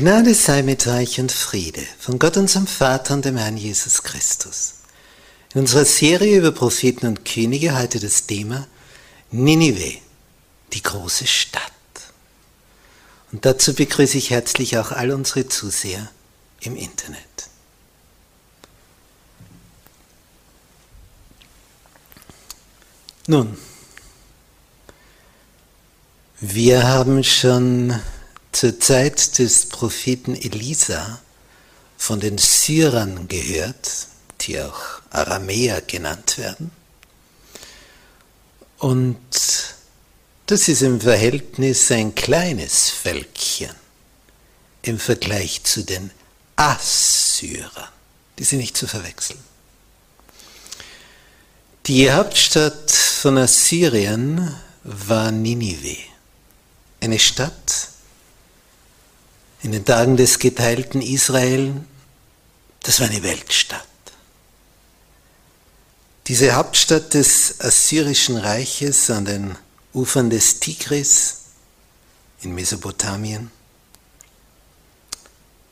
Gnade sei mit euch und Friede von Gott unserem Vater und dem Herrn Jesus Christus. In unserer Serie über Propheten und Könige heute das Thema Ninive, die große Stadt. Und dazu begrüße ich herzlich auch all unsere Zuseher im Internet. Nun, wir haben schon zur Zeit des Propheten Elisa von den Syrern gehört, die auch Aramäer genannt werden. Und das ist im Verhältnis ein kleines Völkchen im Vergleich zu den Assyrern. Die sind nicht zu verwechseln. Die Hauptstadt von Assyrien war Ninive, eine Stadt, in den Tagen des geteilten Israel, das war eine Weltstadt. Diese Hauptstadt des Assyrischen Reiches an den Ufern des Tigris in Mesopotamien,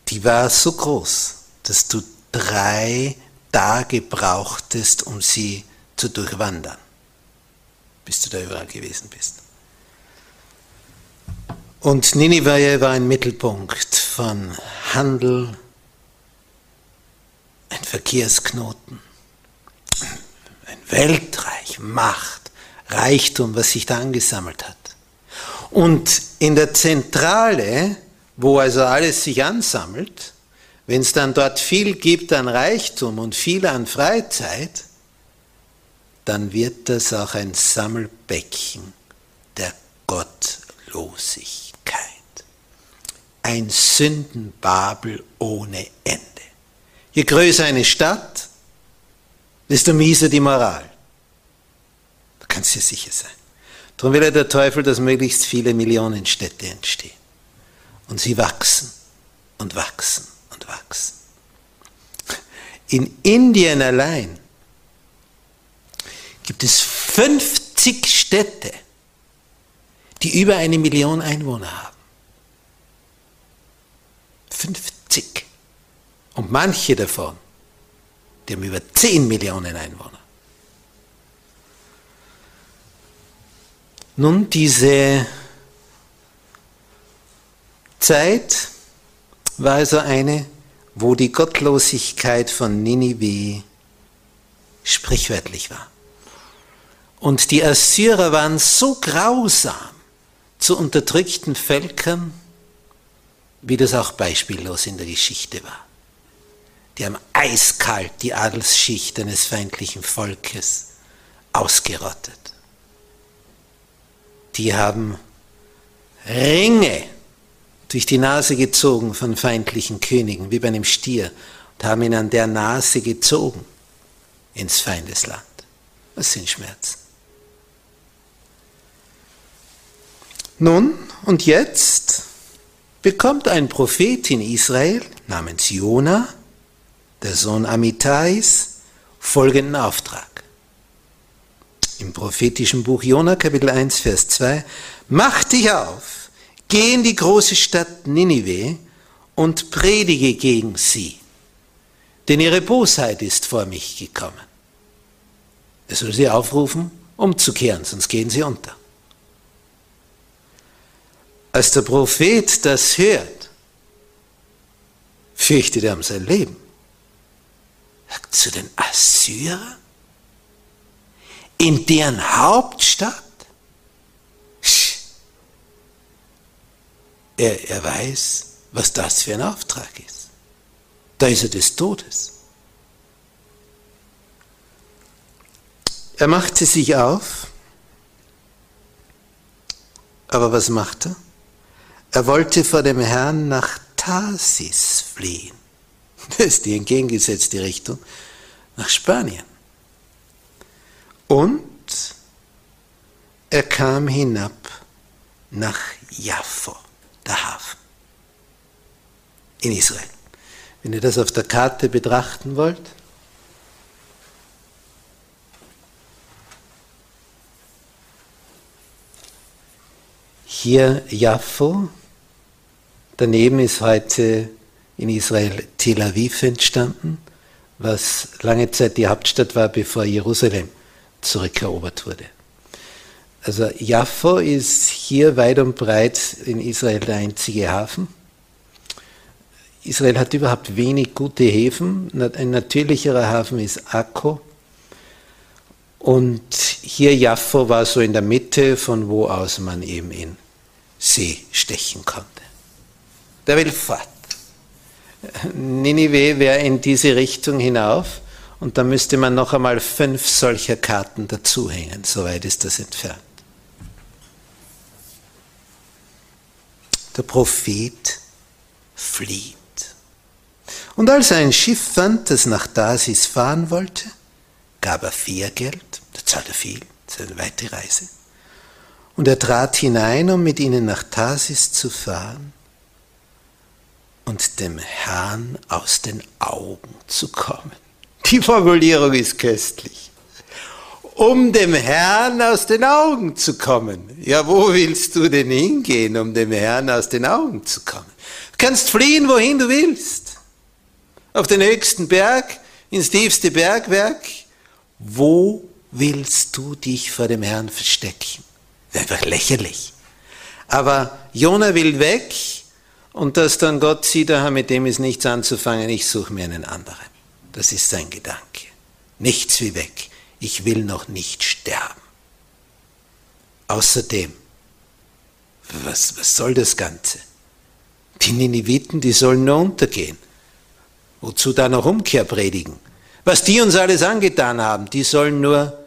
die war so groß, dass du drei Tage brauchtest, um sie zu durchwandern, bis du da überall gewesen bist. Und Ninive war ein Mittelpunkt von Handel, ein Verkehrsknoten, ein Weltreich, Macht, Reichtum, was sich da angesammelt hat. Und in der Zentrale, wo also alles sich ansammelt, wenn es dann dort viel gibt an Reichtum und viel an Freizeit, dann wird das auch ein Sammelbecken der Gottlosigkeit ein Sündenbabel ohne Ende. Je größer eine Stadt, desto mieser die Moral. Da kannst du dir sicher sein. Darum will ja der Teufel, dass möglichst viele Millionen Städte entstehen. Und sie wachsen und wachsen und wachsen. In Indien allein gibt es 50 Städte, die über eine Million Einwohner haben. 50. Und manche davon, die haben über 10 Millionen Einwohner. Nun, diese Zeit war also eine, wo die Gottlosigkeit von Ninive sprichwörtlich war. Und die Assyrer waren so grausam zu unterdrückten Völkern, wie das auch beispiellos in der Geschichte war. Die haben eiskalt die Adelsschicht eines feindlichen Volkes ausgerottet. Die haben Ringe durch die Nase gezogen von feindlichen Königen, wie bei einem Stier, und haben ihn an der Nase gezogen ins Feindesland. Das sind Schmerzen. Nun, und jetzt bekommt ein Prophet in Israel namens Jona, der Sohn Amitais, folgenden Auftrag. Im prophetischen Buch Jona, Kapitel 1, Vers 2, Mach dich auf, geh in die große Stadt Ninive und predige gegen sie, denn ihre Bosheit ist vor mich gekommen. Er soll sie aufrufen, umzukehren, sonst gehen sie unter. Als der Prophet das hört, fürchtet er um sein Leben. Zu den Assyrern? In deren Hauptstadt? Er, er weiß, was das für ein Auftrag ist. Da ist er des Todes. Er machte sich auf, aber was macht er? Er wollte vor dem Herrn nach Tarsis fliehen. Das ist die entgegengesetzte Richtung, nach Spanien. Und er kam hinab nach Jaffo, der Hafen, in Israel. Wenn ihr das auf der Karte betrachten wollt, hier Jaffo, daneben ist heute in Israel Tel Aviv entstanden, was lange Zeit die Hauptstadt war, bevor Jerusalem zurückerobert wurde. Also Jaffo ist hier weit und breit in Israel der einzige Hafen. Israel hat überhaupt wenig gute Häfen. Ein natürlicherer Hafen ist Akko. Und hier Jaffo war so in der Mitte, von wo aus man eben in See stechen konnte. Der will fort. Ninive wäre in diese Richtung hinauf und da müsste man noch einmal fünf solcher Karten dazuhängen, soweit ist das entfernt. Der Prophet flieht. Und als er ein Schiff fand, das nach Dasis fahren wollte, gab er Fährgeld, da zahlt er viel, das ist eine weite Reise. Und er trat hinein, um mit ihnen nach Tarsis zu fahren und dem Herrn aus den Augen zu kommen. Die Formulierung ist köstlich. Um dem Herrn aus den Augen zu kommen. Ja, wo willst du denn hingehen, um dem Herrn aus den Augen zu kommen? Du kannst fliehen, wohin du willst. Auf den höchsten Berg, ins tiefste Bergwerk. Wo willst du dich vor dem Herrn verstecken? Einfach lächerlich. Aber Jona will weg und dass dann Gott sieht, aha, mit dem ist nichts anzufangen, ich suche mir einen anderen. Das ist sein Gedanke. Nichts wie weg. Ich will noch nicht sterben. Außerdem, was, was soll das Ganze? Die Niniviten, die sollen nur untergehen. Wozu da noch Umkehr predigen? Was die uns alles angetan haben, die sollen nur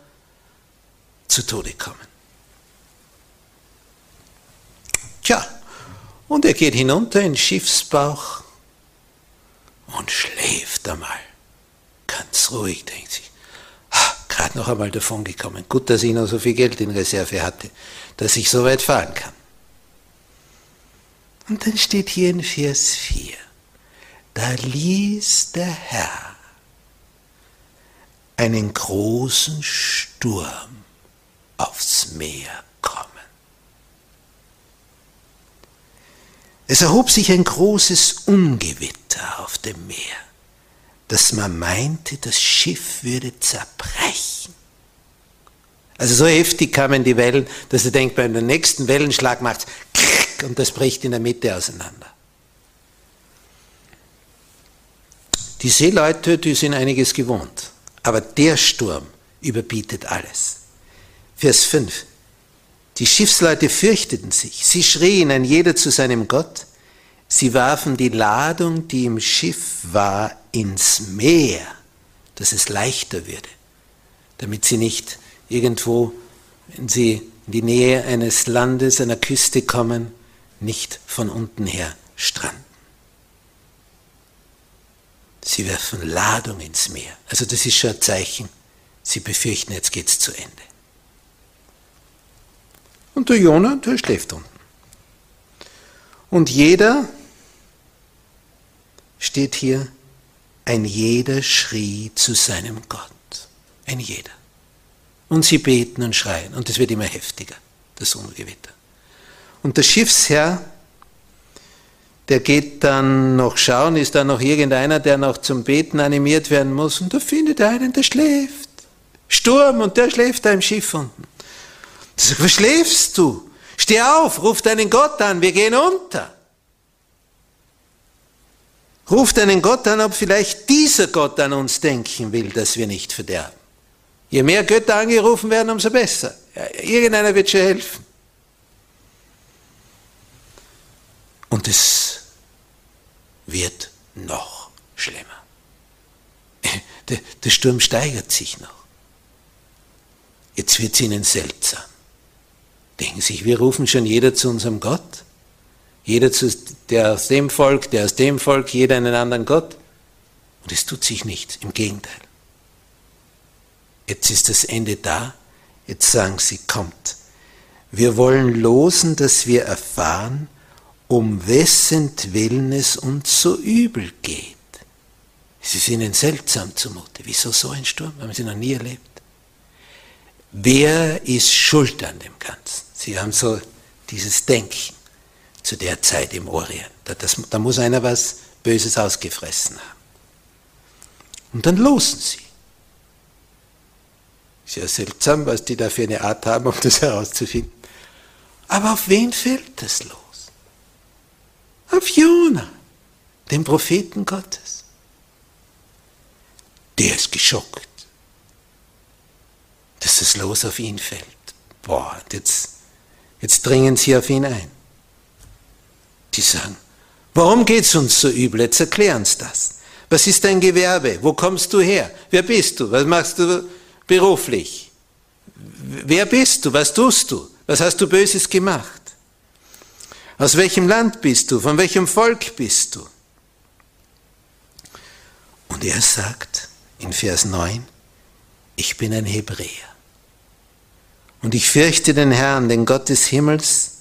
zu Tode kommen. Und er geht hinunter in Schiffsbauch und schläft einmal. Ganz ruhig, denkt sich. Gerade noch einmal davon gekommen. Gut, dass ich noch so viel Geld in Reserve hatte, dass ich so weit fahren kann. Und dann steht hier in Vers 4, da ließ der Herr einen großen Sturm aufs Meer Es erhob sich ein großes Ungewitter auf dem Meer, dass man meinte, das Schiff würde zerbrechen. Also so heftig kamen die Wellen, dass er denkt, beim nächsten Wellenschlag macht es und das bricht in der Mitte auseinander. Die Seeleute, die sind einiges gewohnt, aber der Sturm überbietet alles. Vers 5. Die Schiffsleute fürchteten sich, sie schrien ein jeder zu seinem Gott, sie warfen die Ladung, die im Schiff war, ins Meer, dass es leichter würde, damit sie nicht irgendwo, wenn sie in die Nähe eines Landes, einer Küste kommen, nicht von unten her stranden. Sie werfen Ladung ins Meer. Also das ist schon ein Zeichen. Sie befürchten, jetzt geht's zu Ende. Und der Jonah, der schläft unten. Und jeder, steht hier, ein jeder schrie zu seinem Gott. Ein jeder. Und sie beten und schreien. Und es wird immer heftiger, das Ungewitter. Und der Schiffsherr, der geht dann noch schauen, ist da noch irgendeiner, der noch zum Beten animiert werden muss. Und da findet er einen, der schläft. Sturm und der schläft da im Schiff unten. Der sagt, was schläfst du? Steh auf, ruf deinen Gott an, wir gehen unter. Ruf deinen Gott an, ob vielleicht dieser Gott an uns denken will, dass wir nicht verderben. Je mehr Götter angerufen werden, umso besser. Irgendeiner wird schon helfen. Und es wird noch schlimmer. Der, Sturm steigert sich noch. Jetzt wird es ihnen seltsam. Denken sich, wir rufen schon jeder zu unserem Gott. Jeder zu, der aus dem Volk, der aus dem Volk, jeder einen anderen Gott. Und es tut sich nichts, im Gegenteil. Jetzt ist das Ende da, jetzt sagen sie, kommt. Wir wollen losen, dass wir erfahren, um wessen Willen es uns so übel geht. Es ist ihnen seltsam zumute. Wieso so ein Sturm? Haben sie noch nie erlebt. Wer ist schuld an dem Ganzen? Sie haben so dieses Denken zu der Zeit im Orient. Da, das, da muss einer was Böses ausgefressen haben. Und dann losen sie. Ja seltsam, was die da für eine Art haben, um das herauszufinden. Aber auf wen fällt das los? Auf Jona, den Propheten Gottes. Der ist geschockt, dass das Los auf ihn fällt. Boah, und jetzt, jetzt dringen sie auf ihn ein. Die sagen, warum geht es uns so übel? Jetzt erklären uns das. Was ist dein Gewerbe? Wo kommst du her? Wer bist du? Was machst du beruflich? Wer bist du? Was tust du? Was hast du Böses gemacht? Aus welchem Land bist du? Von welchem Volk bist du? Und er sagt in Vers 9, ich bin ein Hebräer. Und ich fürchte den Herrn, den Gott des Himmels,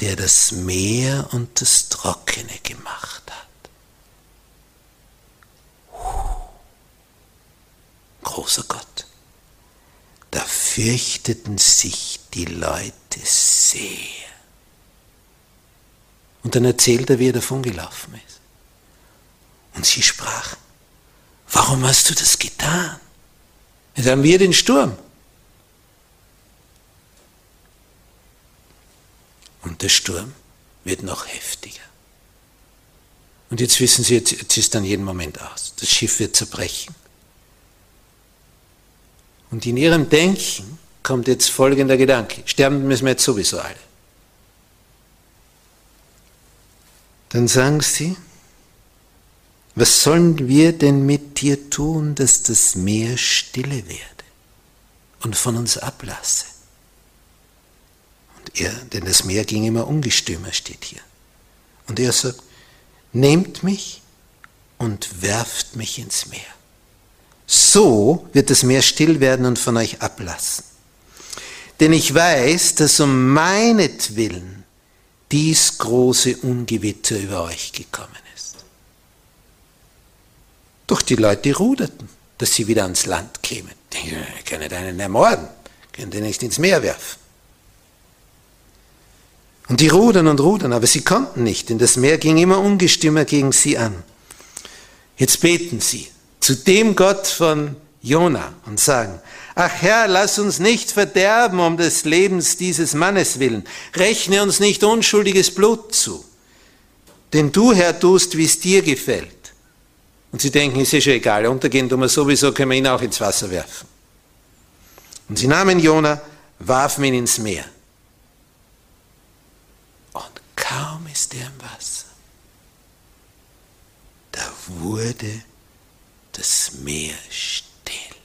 der das Meer und das Trockene gemacht hat. Großer Gott. Da fürchteten sich die Leute sehr. Und dann erzählt er, wie er davongelaufen ist. Und sie sprachen, warum hast du das getan? Jetzt haben wir den Sturm. Der Sturm wird noch heftiger. Und jetzt wissen Sie, jetzt, jetzt ist dann jeden Moment aus. Das Schiff wird zerbrechen. Und in Ihrem Denken kommt jetzt folgender Gedanke. Sterben müssen wir jetzt sowieso alle. Dann sagen Sie, was sollen wir denn mit dir tun, dass das Meer stille werde und von uns ablasse? Er, denn das Meer ging immer ungestümer, steht hier. Und er sagt, nehmt mich und werft mich ins Meer. So wird das Meer still werden und von euch ablassen. Denn ich weiß, dass um meinetwillen dies große Ungewitter über euch gekommen ist. Doch die Leute ruderten, dass sie wieder ans Land kämen. Die können einen ermorden, können den nicht ins Meer werfen. Und die rudern und rudern, aber sie konnten nicht, denn das Meer ging immer ungestümer gegen sie an. Jetzt beten sie zu dem Gott von Jona und sagen, ach Herr, lass uns nicht verderben um des Lebens dieses Mannes willen. Rechne uns nicht unschuldiges Blut zu. Denn du, Herr, tust, wie es dir gefällt. Und sie denken, ist ja egal, untergehen tun wir sowieso, können wir ihn auch ins Wasser werfen. Und sie nahmen Jona, warfen ihn ins Meer. Kaum ist er im Wasser, da wurde das Meer still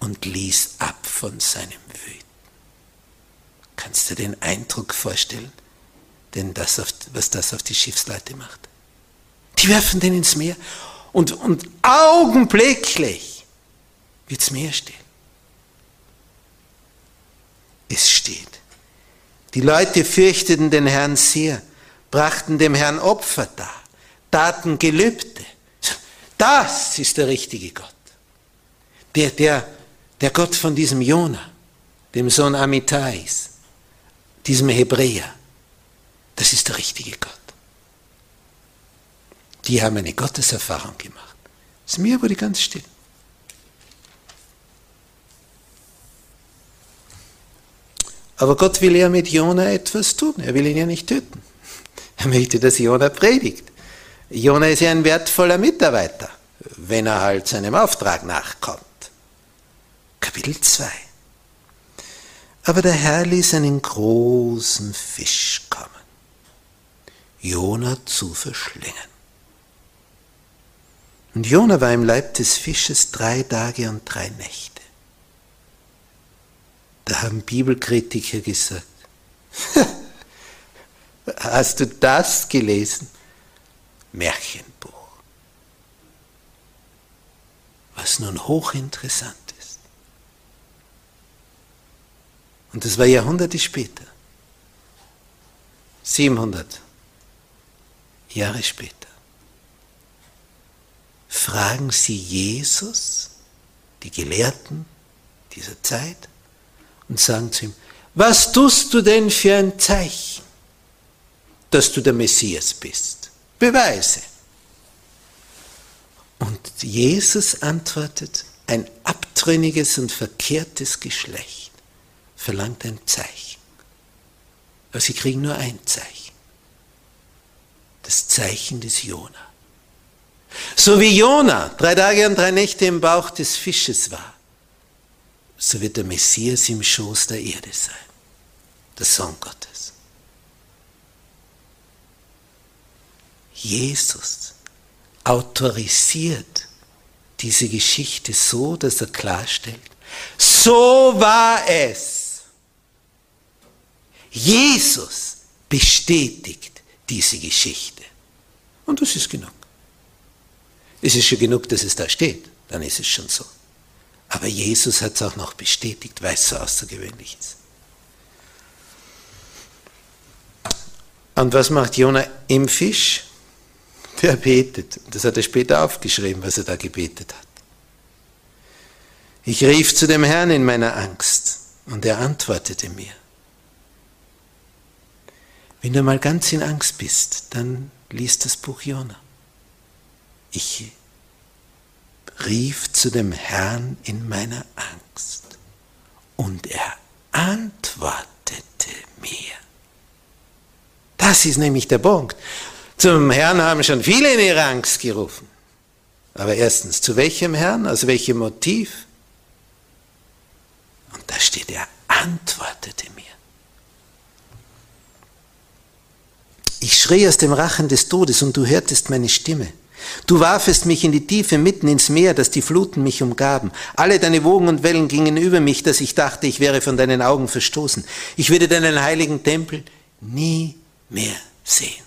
und ließ ab von seinem Wüten. Kannst du den Eindruck vorstellen, denn das auf, was das auf die Schiffsleute macht? Die werfen den ins Meer und, und augenblicklich wird's Meer still. Es steht. Die Leute fürchteten den Herrn sehr, brachten dem Herrn Opfer dar, taten Gelübde. Das ist der richtige Gott. Der, der, der Gott von diesem Jona, dem Sohn Amitais, diesem Hebräer. Das ist der richtige Gott. Die haben eine Gotteserfahrung gemacht. Meer wurde ganz still. Aber Gott will ja mit Jona etwas tun. Er will ihn ja nicht töten. Er möchte, dass Jona predigt. Jona ist ja ein wertvoller Mitarbeiter, wenn er halt seinem Auftrag nachkommt. Kapitel 2. Aber der Herr ließ einen großen Fisch kommen, Jona zu verschlingen. Und Jona war im Leib des Fisches drei Tage und drei Nächte. Da haben Bibelkritiker gesagt, hast du das gelesen? Märchenbuch. Was nun hochinteressant ist. Und das war Jahrhunderte später. 700 Jahre später. Fragen sie Jesus, die Gelehrten dieser Zeit, und sagen zu ihm, was tust du denn für ein Zeichen, dass du der Messias bist? Beweise. Und Jesus antwortet, ein abtrünniges und verkehrtes Geschlecht verlangt ein Zeichen. Aber sie kriegen nur ein Zeichen. Das Zeichen des Jona. So wie Jona drei Tage und drei Nächte im Bauch des Fisches war, so wird der Messias im Schoß der Erde sein, der Sohn Gottes. Jesus autorisiert diese Geschichte so, dass er klarstellt, so war es. Jesus bestätigt diese Geschichte. Und das ist genug. Es ist schon genug, dass es da steht, dann ist es schon so. Aber Jesus hat es auch noch bestätigt, weil es so außergewöhnlich ist. Und was macht Jona im Fisch? Der betet. Das hat er später aufgeschrieben, was er da gebetet hat. Ich rief zu dem Herrn in meiner Angst und er antwortete mir. Wenn du mal ganz in Angst bist, dann liest das Buch Jona. Ich rief zu dem Herrn in meiner Angst und er antwortete mir. Das ist nämlich der Punkt. Zum Herrn haben schon viele in ihrer Angst gerufen. Aber erstens, zu welchem Herrn? Aus welchem Motiv? Und da steht, er antwortete mir. Ich schrie aus dem Rachen des Todes und du hörtest meine Stimme. Du warfest mich in die Tiefe mitten ins Meer, dass die Fluten mich umgaben. Alle deine Wogen und Wellen gingen über mich, dass ich dachte, ich wäre von deinen Augen verstoßen. Ich würde deinen heiligen Tempel nie mehr sehen.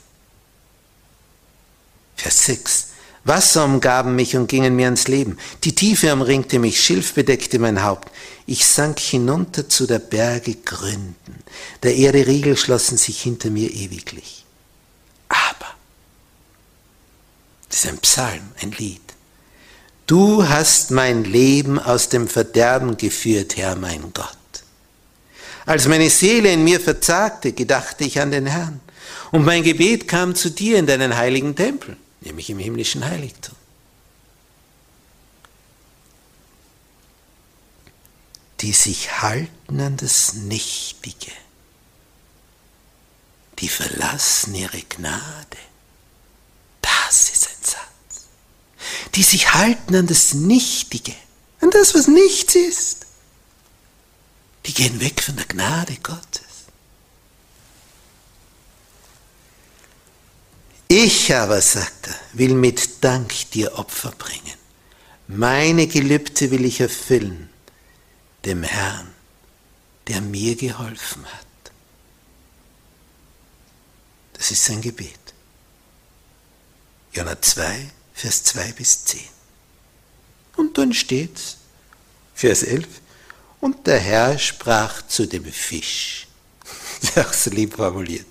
Vers 6. Wasser umgaben mich und gingen mir ans Leben. Die Tiefe umringte mich, Schilf bedeckte mein Haupt. Ich sank hinunter zu der Berge Gründen. Der Erde Riegel schlossen sich hinter mir ewiglich. Aber das ist ein Psalm, ein Lied. Du hast mein Leben aus dem Verderben geführt, Herr mein Gott. Als meine Seele in mir verzagte, gedachte ich an den Herrn. Und mein Gebet kam zu dir in deinen heiligen Tempel, nämlich im himmlischen Heiligtum. Die sich halten an das Nichtige, die verlassen ihre Gnade. Das ist ein Satz. Die sich halten an das Nichtige, an das, was nichts ist. Die gehen weg von der Gnade Gottes. Ich aber, sagt er, will mit Dank dir Opfer bringen. Meine Gelübde will ich erfüllen, dem Herrn, der mir geholfen hat. Das ist sein Gebet. Jona 2, Vers 2 bis 10. Und dann steht's, Vers 11, und der Herr sprach zu dem Fisch. Auch so lieb formuliert.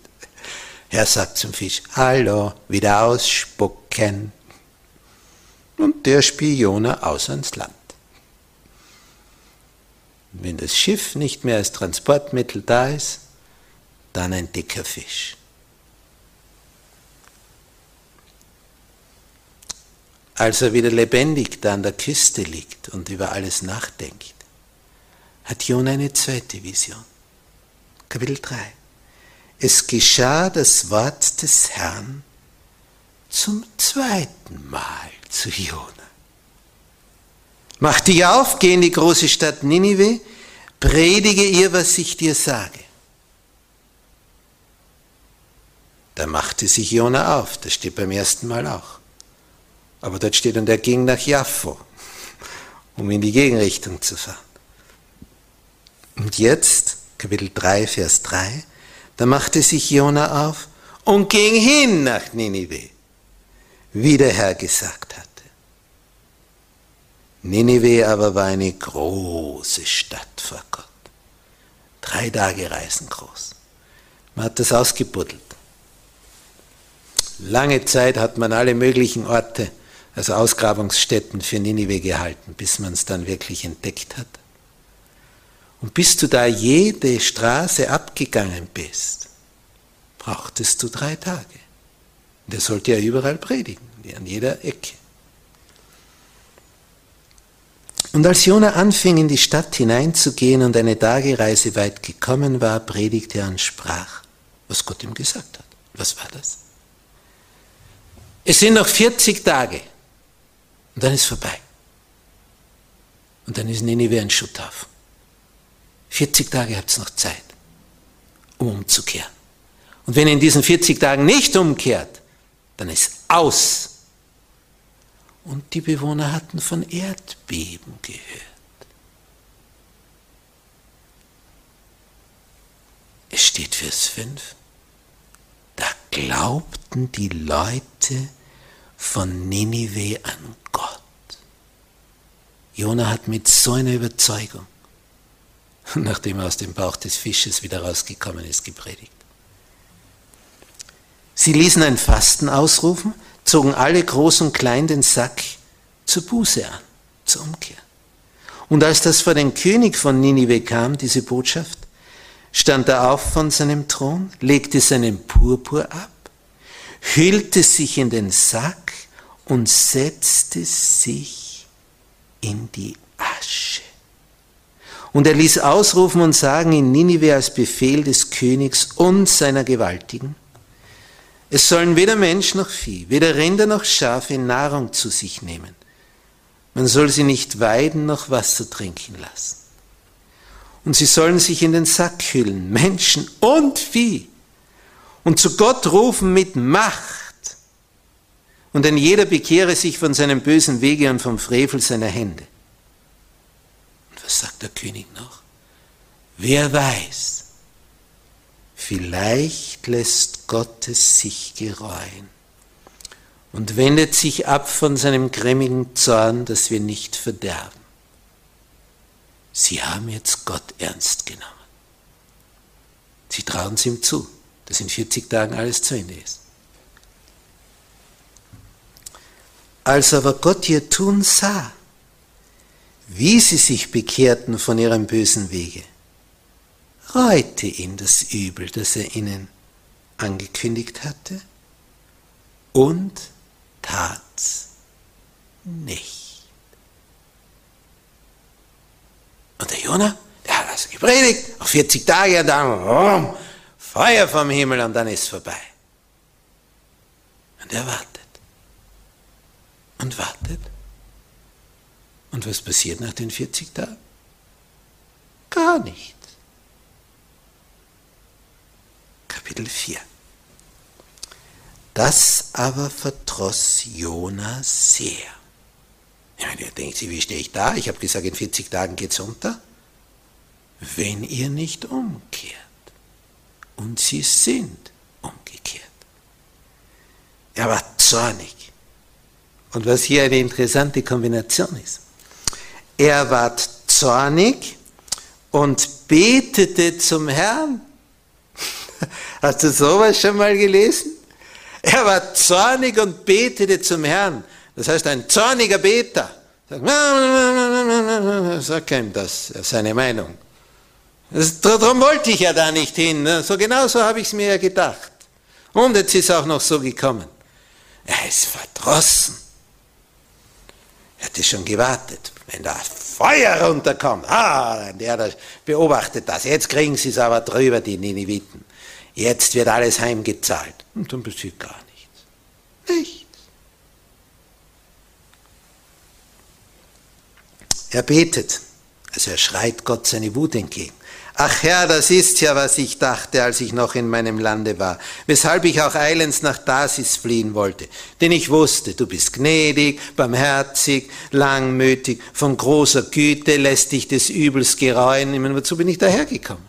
Er sagt zum Fisch, hallo, wieder ausspucken. Und der spie Jona aus ans Land. Wenn das Schiff nicht mehr als Transportmittel da ist, dann ein dicker Fisch. Als er wieder lebendig da an der Küste liegt und über alles nachdenkt, hat Jona eine zweite Vision. Kapitel 3. Es geschah das Wort des Herrn zum zweiten Mal zu Jona. Mach dich auf, geh in die große Stadt Ninive, predige ihr, was ich dir sage. Da machte sich Jona auf, das steht beim ersten Mal auch. Aber dort steht, und er ging nach Jaffo, um in die Gegenrichtung zu fahren. Und jetzt, Kapitel 3, Vers 3, da machte sich Jona auf und ging hin nach Ninive, wie der Herr gesagt hatte. Ninive aber war eine große Stadt vor Gott. Drei Tage Reisen groß. Man hat das ausgebuddelt. Lange Zeit hat man alle möglichen Orte, also Ausgrabungsstätten für Ninive gehalten, bis man es dann wirklich entdeckt hat. Und bis du da jede Straße abgegangen bist, brauchtest du drei Tage. Der sollte ja überall predigen, an jeder Ecke. Und als Jona anfing, in die Stadt hineinzugehen und eine Tagereise weit gekommen war, predigte er und sprach, was Gott ihm gesagt hat. Was war das? Es sind noch 40 Tage und dann ist vorbei. Und dann ist Ninive ein Schutthaufen. 40 Tage habt ihr noch Zeit, um umzukehren. Und wenn ihr in diesen 40 Tagen nicht umkehrt, dann ist aus. Und die Bewohner hatten von Erdbeben gehört. Es steht Vers 5. Da glaubten die Leute von Ninive an. Jona hat mit so einer Überzeugung nachdem er aus dem Bauch des Fisches wieder rausgekommen ist, gepredigt. Sie ließen ein Fasten ausrufen, zogen alle groß und klein den Sack zur Buße an, zur Umkehr. Und als das vor den König von Ninive kam, diese Botschaft, stand er auf von seinem Thron, legte seinen Purpur ab, hüllte sich in den Sack und setzte sich in die Asche. Und er ließ ausrufen und sagen in Ninive als Befehl des Königs und seiner Gewaltigen, es sollen weder Mensch noch Vieh, weder Rinder noch Schafe Nahrung zu sich nehmen. Man soll sie nicht weiden noch Wasser trinken lassen. Und sie sollen sich in den Sack hüllen, Menschen und Vieh, und zu Gott rufen mit Macht. Und denn jeder bekehre sich von seinem bösen Wege und vom Frevel seiner Hände was sagt der König noch? Wer weiß, vielleicht lässt Gott es sich gereuen und wendet sich ab von seinem grimmigen Zorn, dass wir nicht verderben. Sie haben jetzt Gott ernst genommen. Sie trauen es ihm zu, dass in 40 Tagen alles zu Ende ist. Als aber Gott ihr Tun sah, wie sie sich bekehrten von ihrem bösen Wege, reute ihn das Übel, das er ihnen angekündigt hatte, und tat's nicht. Und der Jonah, der hat also gepredigt, auf 40 Tage, und dann rum, Feuer vom Himmel und dann ist vorbei. Und er wartet und wartet und was passiert nach den 40 Tagen? Gar nichts. Kapitel 4. Das aber verdross Jona sehr. Meine, ihr denkt sich, wie stehe ich da? Ich habe gesagt, in 40 Tagen geht es unter. Wenn ihr nicht umkehrt. Und sie sind umgekehrt. Er war zornig. Und was hier eine interessante Kombination ist. Er ward zornig und betete zum Herrn. Hast du sowas schon mal gelesen? Er war zornig und betete zum Herrn. Das heißt, ein zorniger Beter. Sag ihm das, seine Meinung. Darum wollte ich ja da nicht hin. Ne? So genau so habe ich es mir ja gedacht. Und jetzt ist auch noch so gekommen. Er ist verdrossen. Er hatte schon gewartet, wenn da Feuer runterkommt. Ah, der beobachtet das. Jetzt kriegen sie es aber drüber, die Nineviten. Jetzt wird alles heimgezahlt. Und dann passiert gar nichts. Nichts. Er betet, also er schreit Gott seine Wut entgegen. Ach Herr, das ist ja, was ich dachte, als ich noch in meinem Lande war, weshalb ich auch eilends nach Dasis fliehen wollte. Denn ich wusste, du bist gnädig, barmherzig, langmütig, von großer Güte, lässt dich des Übels gereuen. Ich meine, wozu bin ich dahergekommen?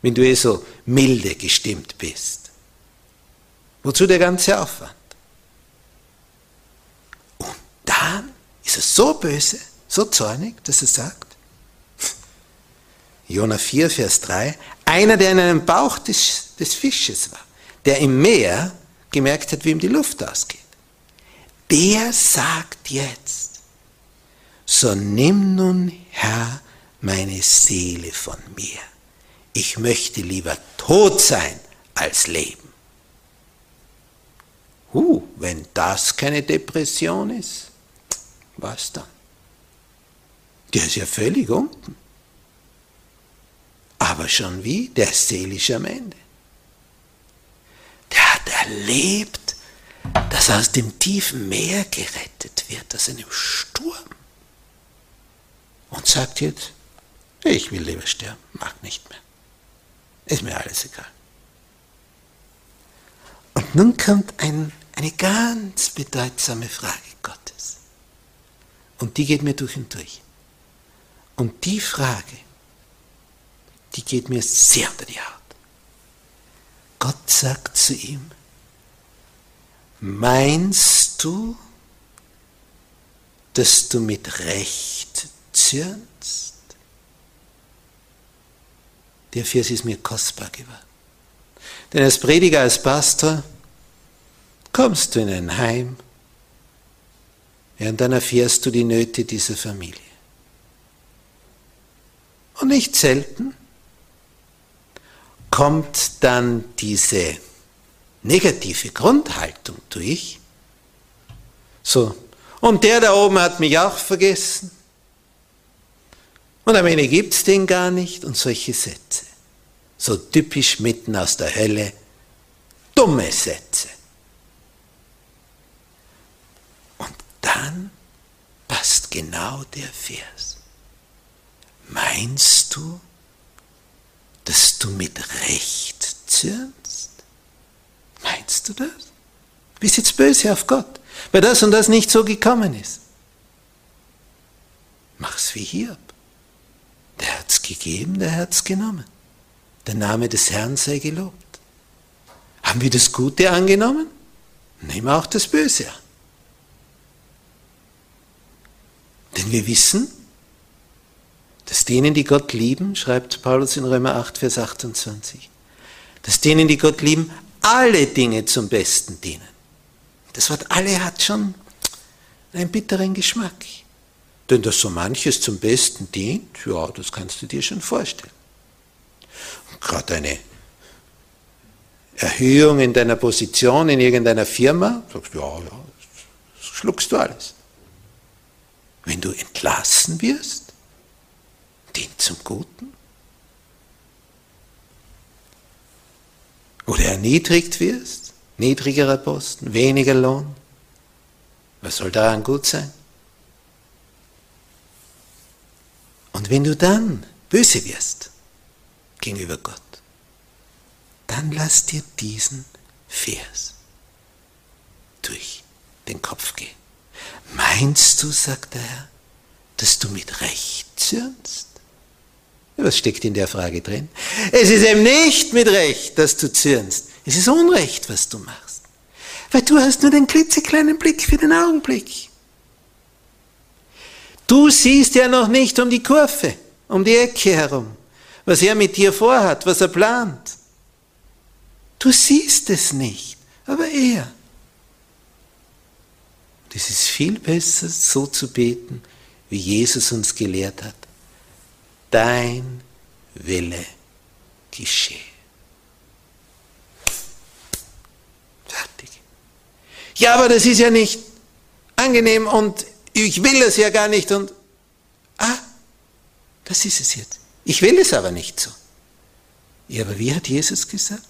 Wenn du eh so milde gestimmt bist. Wozu der ganze Aufwand? Und dann ist er so böse, so zornig, dass er sagt, Jona 4, Vers 3, einer, der in einem Bauch des, des Fisches war, der im Meer gemerkt hat, wie ihm die Luft ausgeht, der sagt jetzt, so nimm nun, Herr, meine Seele von mir. Ich möchte lieber tot sein als leben. Huh, wenn das keine Depression ist, was dann? Der ist ja völlig unten. Aber schon wie? Der ist seelisch am Ende. Der hat erlebt, dass er aus dem tiefen Meer gerettet wird, aus einem Sturm. Und sagt jetzt, ich will lieber sterben, mag nicht mehr. Ist mir alles egal. Und nun kommt ein, eine ganz bedeutsame Frage Gottes. Und die geht mir durch und durch. Und die Frage, die geht mir sehr unter die Haut. Gott sagt zu ihm, meinst du, dass du mit Recht zürnst? Der Vers ist mir kostbar geworden. Denn als Prediger, als Pastor kommst du in ein Heim, und dann erfährst du die Nöte dieser Familie. Und nicht selten kommt dann diese negative Grundhaltung durch. So, und der da oben hat mich auch vergessen. Und am Ende gibt es den gar nicht und solche Sätze. So typisch mitten aus der Hölle. Dumme Sätze. Und dann passt genau der Vers. Meinst du, dass du mit Recht zürnst? Meinst du das? Bist jetzt böse auf Gott, weil das und das nicht so gekommen ist. Mach's wie Hiob. Der hat's gegeben, der hat's genommen. Der Name des Herrn sei gelobt. Haben wir das Gute angenommen? Nehmen auch das Böse an. Denn wir wissen, dass denen, die Gott lieben, schreibt Paulus in Römer 8, Vers 28, dass denen, die Gott lieben, alle Dinge zum Besten dienen. Das Wort alle hat schon einen bitteren Geschmack. Denn dass so manches zum Besten dient, ja, das kannst du dir schon vorstellen. Gerade eine Erhöhung in deiner Position in irgendeiner Firma, sagst du, ja, ja, schluckst du alles. Wenn du entlassen wirst, dient zum Guten? Oder erniedrigt wirst, niedrigerer Posten, weniger Lohn, was soll daran gut sein? Und wenn du dann böse wirst gegenüber Gott, dann lass dir diesen Vers durch den Kopf gehen. Meinst du, sagt der Herr, dass du mit Recht zürnst? Was steckt in der Frage drin? Es ist eben nicht mit Recht, dass du zürnst. Es ist Unrecht, was du machst. Weil du hast nur den klitzekleinen Blick für den Augenblick. Du siehst ja noch nicht um die Kurve, um die Ecke herum, was er mit dir vorhat, was er plant. Du siehst es nicht, aber er. Es ist viel besser, so zu beten, wie Jesus uns gelehrt hat. Dein Wille geschehe. Fertig. Ja, aber das ist ja nicht angenehm und ich will es ja gar nicht und ah, das ist es jetzt. Ich will es aber nicht so. Ja, aber wie hat Jesus gesagt?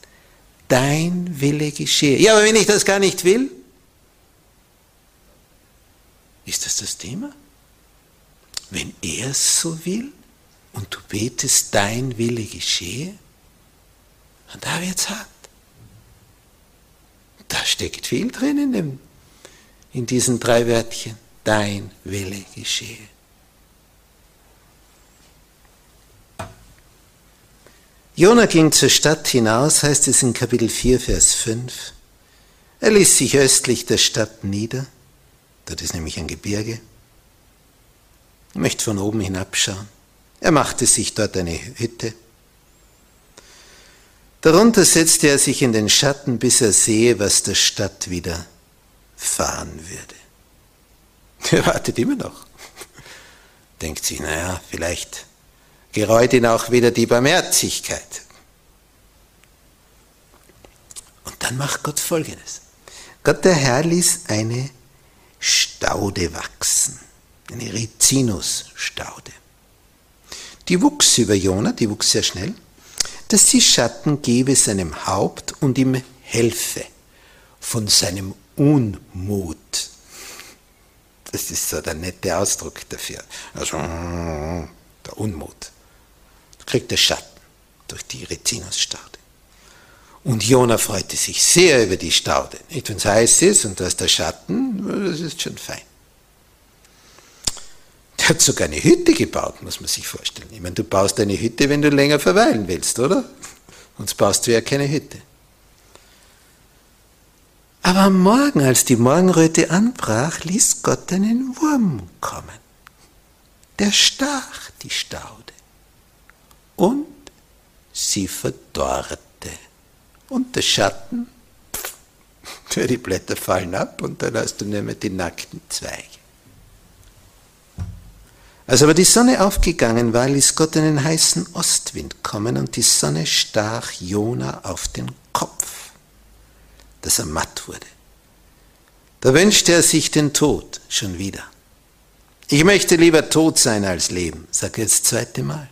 Dein Wille geschehe. Ja, aber wenn ich das gar nicht will, ist das das Thema? Wenn er es so will und du betest, dein Wille geschehe, und da wird's hart. Da steckt viel drin in, dem, in diesen drei Wörtchen. Dein Wille geschehe. Jona ging zur Stadt hinaus, heißt es in Kapitel 4, Vers 5. Er ließ sich östlich der Stadt nieder. Dort ist nämlich ein Gebirge. Er möchte von oben hinabschauen. Er machte sich dort eine Hütte. Darunter setzte er sich in den Schatten, bis er sehe, was der Stadt wieder fahren würde. Er wartet immer noch. Denkt sich, naja, vielleicht gereut ihn auch wieder die Barmherzigkeit. Und dann macht Gott Folgendes. Gott der Herr ließ eine Staude wachsen, eine Rizinusstaude. Die wuchs über Jona, die wuchs sehr schnell, dass die Schatten gebe seinem Haupt und ihm helfe von seinem Unmut. Das ist so der nette Ausdruck dafür. Also, der Unmut. Da kriegt der Schatten durch die Rizinusstaude. Und Jona freute sich sehr über die Staude. Wenn es heiß ist und da ist der Schatten, das ist schon fein. Hat sogar eine Hütte gebaut, muss man sich vorstellen. Ich meine, du baust eine Hütte, wenn du länger verweilen willst, oder? Sonst baust du ja keine Hütte. Aber am Morgen, als die Morgenröte anbrach, ließ Gott einen Wurm kommen. Der stach die Staude und sie verdorrte. Und der Schatten, die Blätter fallen ab und dann hast du nur mehr die nackten Zweige. Als aber die Sonne aufgegangen war, ließ Gott einen heißen Ostwind kommen und die Sonne stach Jona auf den Kopf, dass er matt wurde. Da wünschte er sich den Tod schon wieder. Ich möchte lieber tot sein als leben, sagt er das zweite Mal.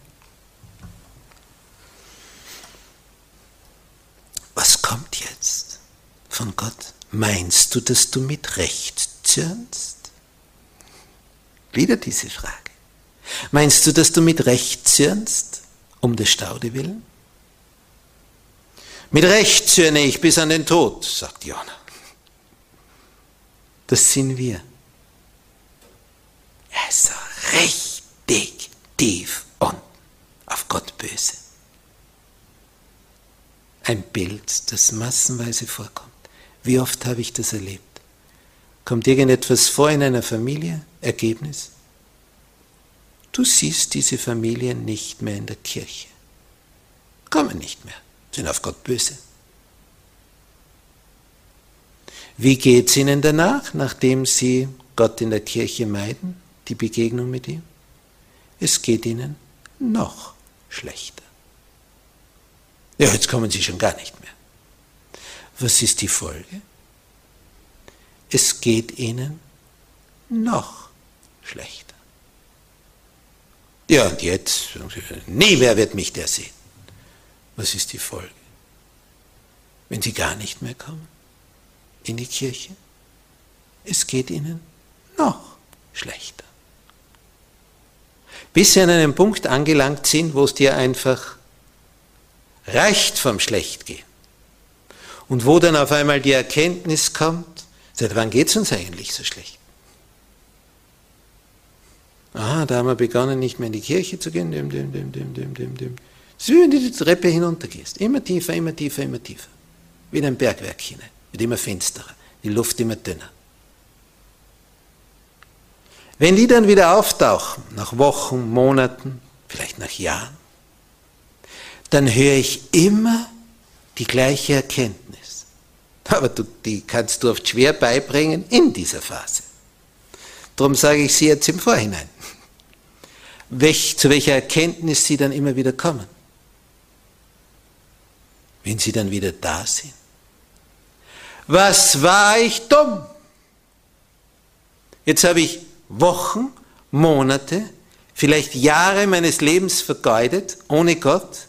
Was kommt jetzt von Gott? Meinst du, dass du mit Recht zürnst? Wieder diese Frage. Meinst du, dass du mit Recht zürnst, um der Staude willen? Mit Recht zürne ich bis an den Tod, sagt Jona. Das sind wir. Er ist richtig tief unten, auf Gott böse. Ein Bild, das massenweise vorkommt. Wie oft habe ich das erlebt? Kommt irgendetwas vor in einer Familie? Ergebnis? Du siehst diese Familien nicht mehr in der Kirche. Kommen nicht mehr, sind auf Gott böse. Wie geht es ihnen danach, nachdem sie Gott in der Kirche meiden, die Begegnung mit ihm? Es geht ihnen noch schlechter. Ja, jetzt kommen sie schon gar nicht mehr. Was ist die Folge? Es geht ihnen noch schlechter. Ja, und jetzt, nie mehr wird mich der sehen. Was ist die Folge? Wenn sie gar nicht mehr kommen in die Kirche, es geht ihnen noch schlechter. Bis sie an einem Punkt angelangt sind, wo es dir einfach reicht vom Schlechtgehen. Und wo dann auf einmal die Erkenntnis kommt, seit wann geht es uns eigentlich so schlecht? Aha, da haben wir begonnen, nicht mehr in die Kirche zu gehen. Dim, dim, dim, dim, dim, dim. Das ist wie wenn du die Treppe hinuntergehst. Immer tiefer, immer tiefer, immer tiefer. Wie in ein Bergwerk hinein. Wird immer finsterer. die Luft immer dünner. Wenn die dann wieder auftauchen, nach Wochen, Monaten, vielleicht nach Jahren, dann höre ich immer die gleiche Erkenntnis. Aber du, die kannst du oft schwer beibringen in dieser Phase. Darum sage ich sie jetzt im Vorhinein, welch, zu welcher Erkenntnis sie dann immer wieder kommen. Wenn sie dann wieder da sind. Was war ich dumm? Jetzt habe ich Wochen, Monate, vielleicht Jahre meines Lebens vergeudet, ohne Gott,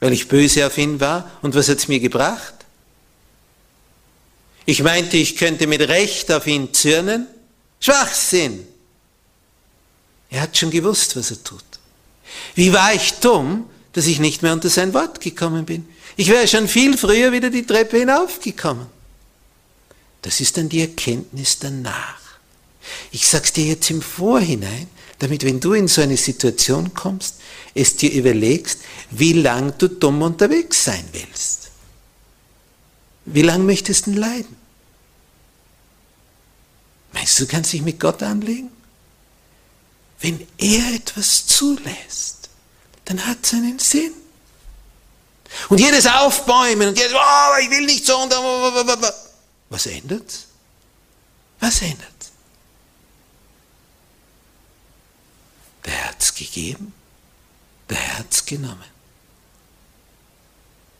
weil ich böse auf ihn war. Und was hat es mir gebracht? Ich meinte, ich könnte mit Recht auf ihn zürnen. Schwachsinn! Er hat schon gewusst, was er tut. Wie war ich dumm, dass ich nicht mehr unter sein Wort gekommen bin? Ich wäre schon viel früher wieder die Treppe hinaufgekommen. Das ist dann die Erkenntnis danach. Ich sag's dir jetzt im Vorhinein, damit wenn du in so eine Situation kommst, es dir überlegst, wie lang du dumm unterwegs sein willst. Wie lang möchtest du denn leiden? Meinst du, du kannst dich mit Gott anlegen? Wenn er etwas zulässt, dann hat es einen Sinn. Und jedes Aufbäumen und jedes, oh, ich will nicht so und was ändert's? Was ändert? Der hat's gegeben, der hat's genommen.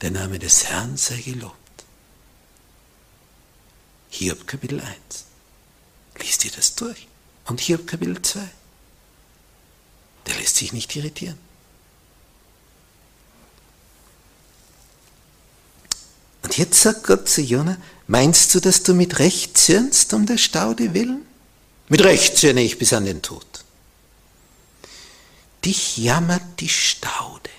Der Name des Herrn sei gelobt. Hiob Kapitel 1. Lies dir das durch. Und Hiob Kapitel 2. Der lässt sich nicht irritieren. Und jetzt sagt Gott zu Jona, meinst du, dass du mit Recht zürnst um der Staude willen? Mit Recht zürne ich bis an den Tod. Dich jammert die Staude,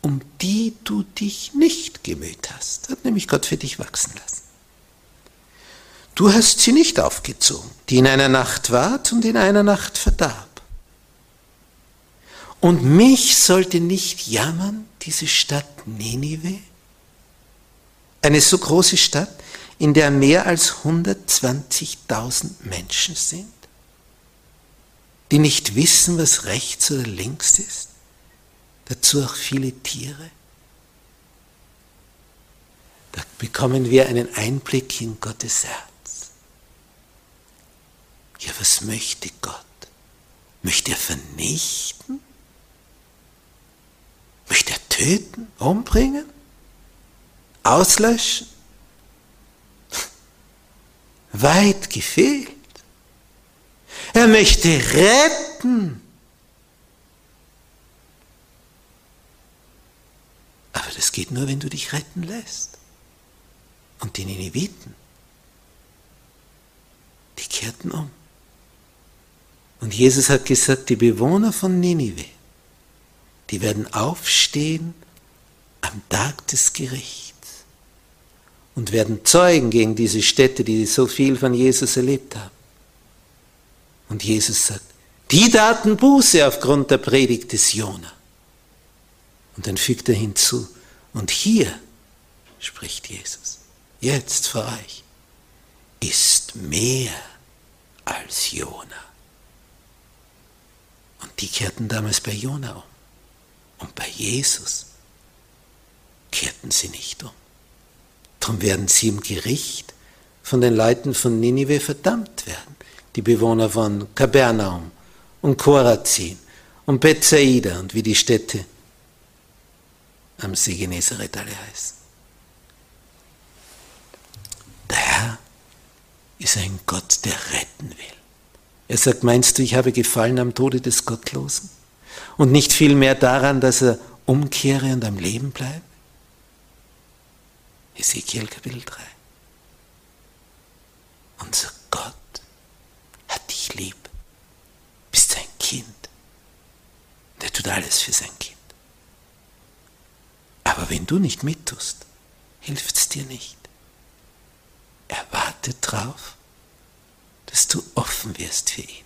um die du dich nicht gemüht hast. Hat nämlich Gott für dich wachsen lassen. Du hast sie nicht aufgezogen, die in einer Nacht ward und in einer Nacht verdarb. Und mich sollte nicht jammern diese Stadt Ninive, eine so große Stadt, in der mehr als 120.000 Menschen sind, die nicht wissen, was rechts oder links ist, dazu auch viele Tiere. Da bekommen wir einen Einblick in Gottes Herz. Ja, was möchte Gott? Möchte er vernichten? Möchte er töten, umbringen? auslöschen? Weit gefehlt. Er möchte retten. Aber das geht nur, wenn du dich retten lässt. Und die Nineviten, die kehrten um. Und Jesus hat gesagt, die Bewohner von Ninive, die werden aufstehen am Tag des Gerichts und werden Zeugen gegen diese Städte, die so viel von Jesus erlebt haben. Und Jesus sagt, die taten Buße aufgrund der Predigt des Jona. Und dann fügt er hinzu, und hier, spricht Jesus, jetzt vor euch, ist mehr als Jona. Und die kehrten damals bei Jona um. Und bei Jesus kehrten sie nicht um. Darum werden sie im Gericht von den Leuten von Ninive verdammt werden. Die Bewohner von Kapernaum und Korazin und Bethsaida und wie die Städte am See Genezareth alle heißen. Der Herr ist ein Gott, der retten will. Er sagt, meinst du, ich habe gefallen am Tode des Gottlosen? Und nicht vielmehr daran, dass er umkehre und am Leben bleibe? Ezekiel Kapitel 3. Unser Gott hat dich lieb, bist sein Kind. Der tut alles für sein Kind. Aber wenn du nicht mittust, hilft es dir nicht. Er wartet drauf, dass du offen wirst für ihn,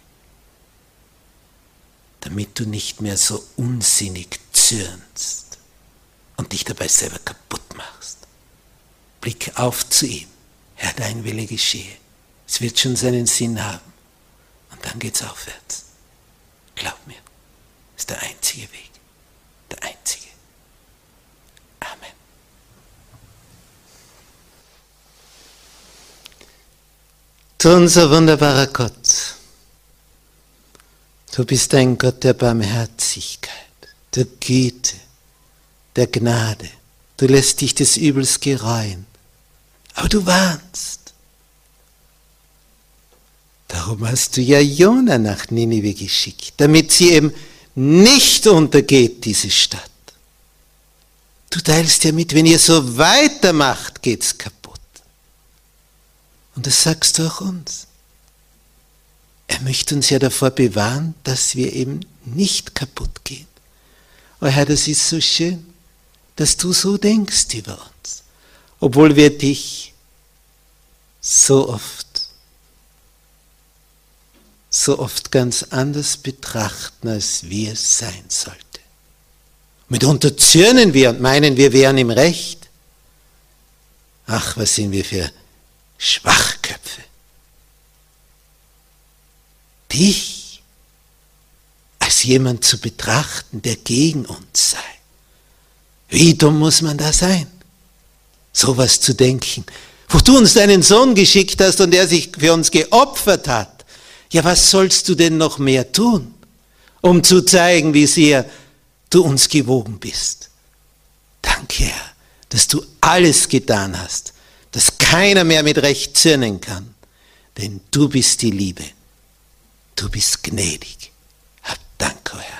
damit du nicht mehr so unsinnig zürnst und dich dabei selber kaputt machst. Blick auf zu ihm. Herr, dein Wille geschehe. Es wird schon seinen Sinn haben. Und dann geht's aufwärts. Glaub mir, ist der einzige Weg. Der einzige. Amen. Unser wunderbarer Gott, du bist ein Gott der Barmherzigkeit, der Güte, der Gnade. Du lässt dich des Übels gereuen, aber du warnst. Darum hast du ja Jona nach Ninive geschickt, damit sie eben nicht untergeht, diese Stadt. Du teilst ja mit, wenn ihr so weitermacht, geht's kaputt. Und das sagst du auch uns. Er möchte uns ja davor bewahren, dass wir eben nicht kaputt gehen. Oh Herr, das ist so schön, dass du so denkst über uns, obwohl wir dich so oft, so oft ganz anders betrachten, als wir es sein sollte. Mitunter zürnen wir und meinen, wir wären im Recht. Ach, was sind wir für Schwachköpfe. Dich als jemand zu betrachten, der gegen uns sei. Wie dumm muss man da sein, sowas zu denken, wo du uns deinen Sohn geschickt hast und er sich für uns geopfert hat. Ja, was sollst du denn noch mehr tun, um zu zeigen, wie sehr du uns gewogen bist? Danke, Herr, dass du alles getan hast, dass keiner mehr mit Recht zürnen kann. Denn du bist die Liebe. Du bist gnädig. Hab Dank, Herr.